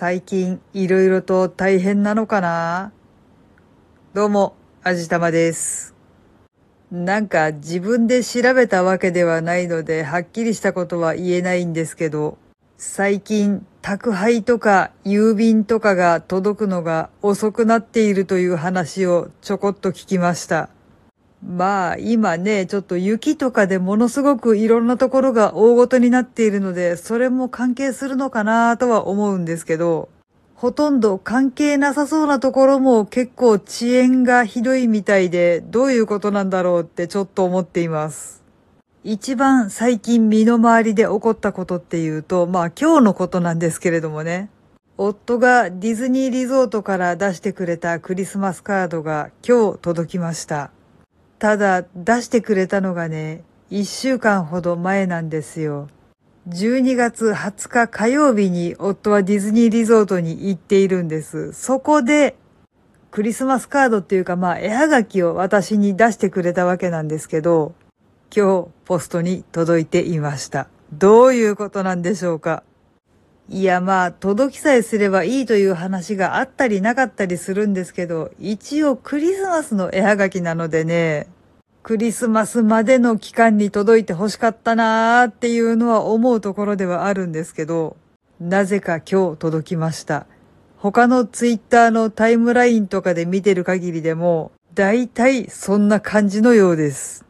最近いろいろと大変なのかな？どうも、あじたまです。なんか自分で調べたわけではないので、はっきりしたことは言えないんですけど、最近宅配とか郵便とかが届くのが遅くなっているという話をちょこっと聞きました。まあ今ね、ちょっと雪とかでものすごくいろんなところが大ごとになっているので、それも関係するのかなとは思うんですけど、ほとんど関係なさそうなところも結構遅延がひどいみたいで、どういうことなんだろうってちょっと思っています。一番最近身の回りで起こったことっていうと、まあ今日のことなんですけれどもね。夫がディズニーリゾートから出してくれたクリスマスカードが今日届きました。ただ出してくれたのがね、一週間ほど前なんですよ。12月20日火曜日に夫はディズニーリゾートに行っているんです。そこでクリスマスカードっていうかまあ絵はがきを私に出してくれたわけなんですけど、今日ポストに届いていました。どういうことなんでしょうか？いやまあ届きさえすればいいという話があったりなかったりするんですけど、一応クリスマスの絵はがきなのでね、クリスマスまでの期間に届いて欲しかったなーっていうのは思うところではあるんですけど、なぜか今日届きました。他のツイッターのタイムラインとかで見てる限りでも、だいたいそんな感じのようです。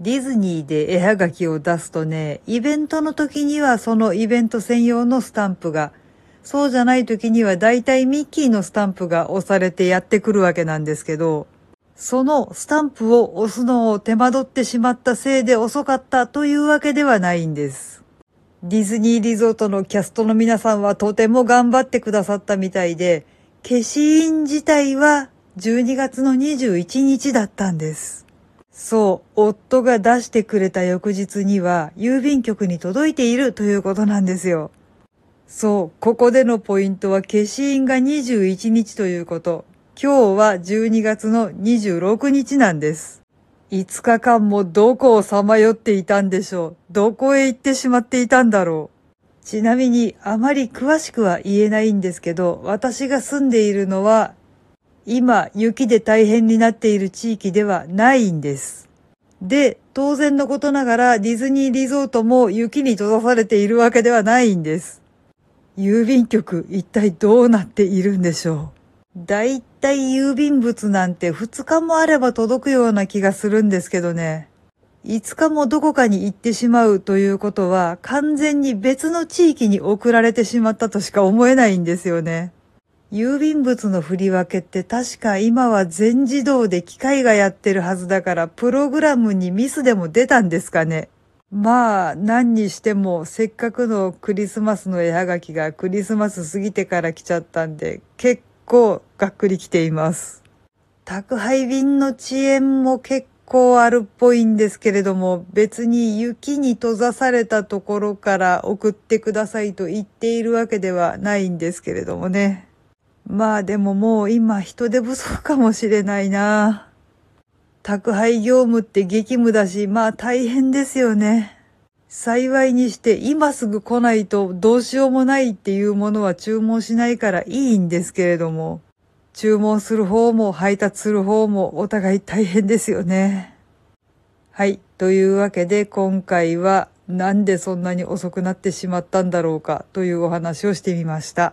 ディズニーで絵はがきを出すとね、イベントの時にはそのイベント専用のスタンプが、そうじゃない時にはだいたいミッキーのスタンプが押されてやってくるわけなんですけど、そのスタンプを押すのを手間取ってしまったせいで遅かったというわけではないんです。ディズニーリゾートのキャストの皆さんはとても頑張ってくださったみたいで、消印自体は12月の21日だったんです。そう、夫が出してくれた翌日には郵便局に届いているということなんですよ。そう、ここでのポイントは消印が21日ということ。今日は12月の26日なんです。5日間もどこをさまよっていたんでしょう。どこへ行ってしまっていたんだろう。ちなみにあまり詳しくは言えないんですけど、私が住んでいるのは今雪で大変になっている地域ではないんです。で、当然のことながらディズニーリゾートも雪に閉ざされているわけではないんです。郵便局一体どうなっているんでしょう。だいたい郵便物なんて2日もあれば届くような気がするんですけどね。5日もどこかに行ってしまうということは完全に別の地域に送られてしまったとしか思えないんですよね。郵便物の振り分けって確か今は全自動で機械がやってるはずだからプログラムにミスでも出たんですかね？まあ何にしてもせっかくのクリスマスの絵はがきがクリスマス過ぎてから来ちゃったんで結構がっくり来ています。宅配便の遅延も結構あるっぽいんですけれども別に雪に閉ざされたところから送ってくださいと言っているわけではないんですけれどもね。まあでももう今人手不足かもしれないな。宅配業務って激務だし、まあ大変ですよね。幸いにして今すぐ来ないとどうしようもないっていうものは注文しないからいいんですけれども、注文する方も配達する方もお互い大変ですよね。はい。というわけで今回はなんでそんなに遅くなってしまったんだろうかというお話をしてみました。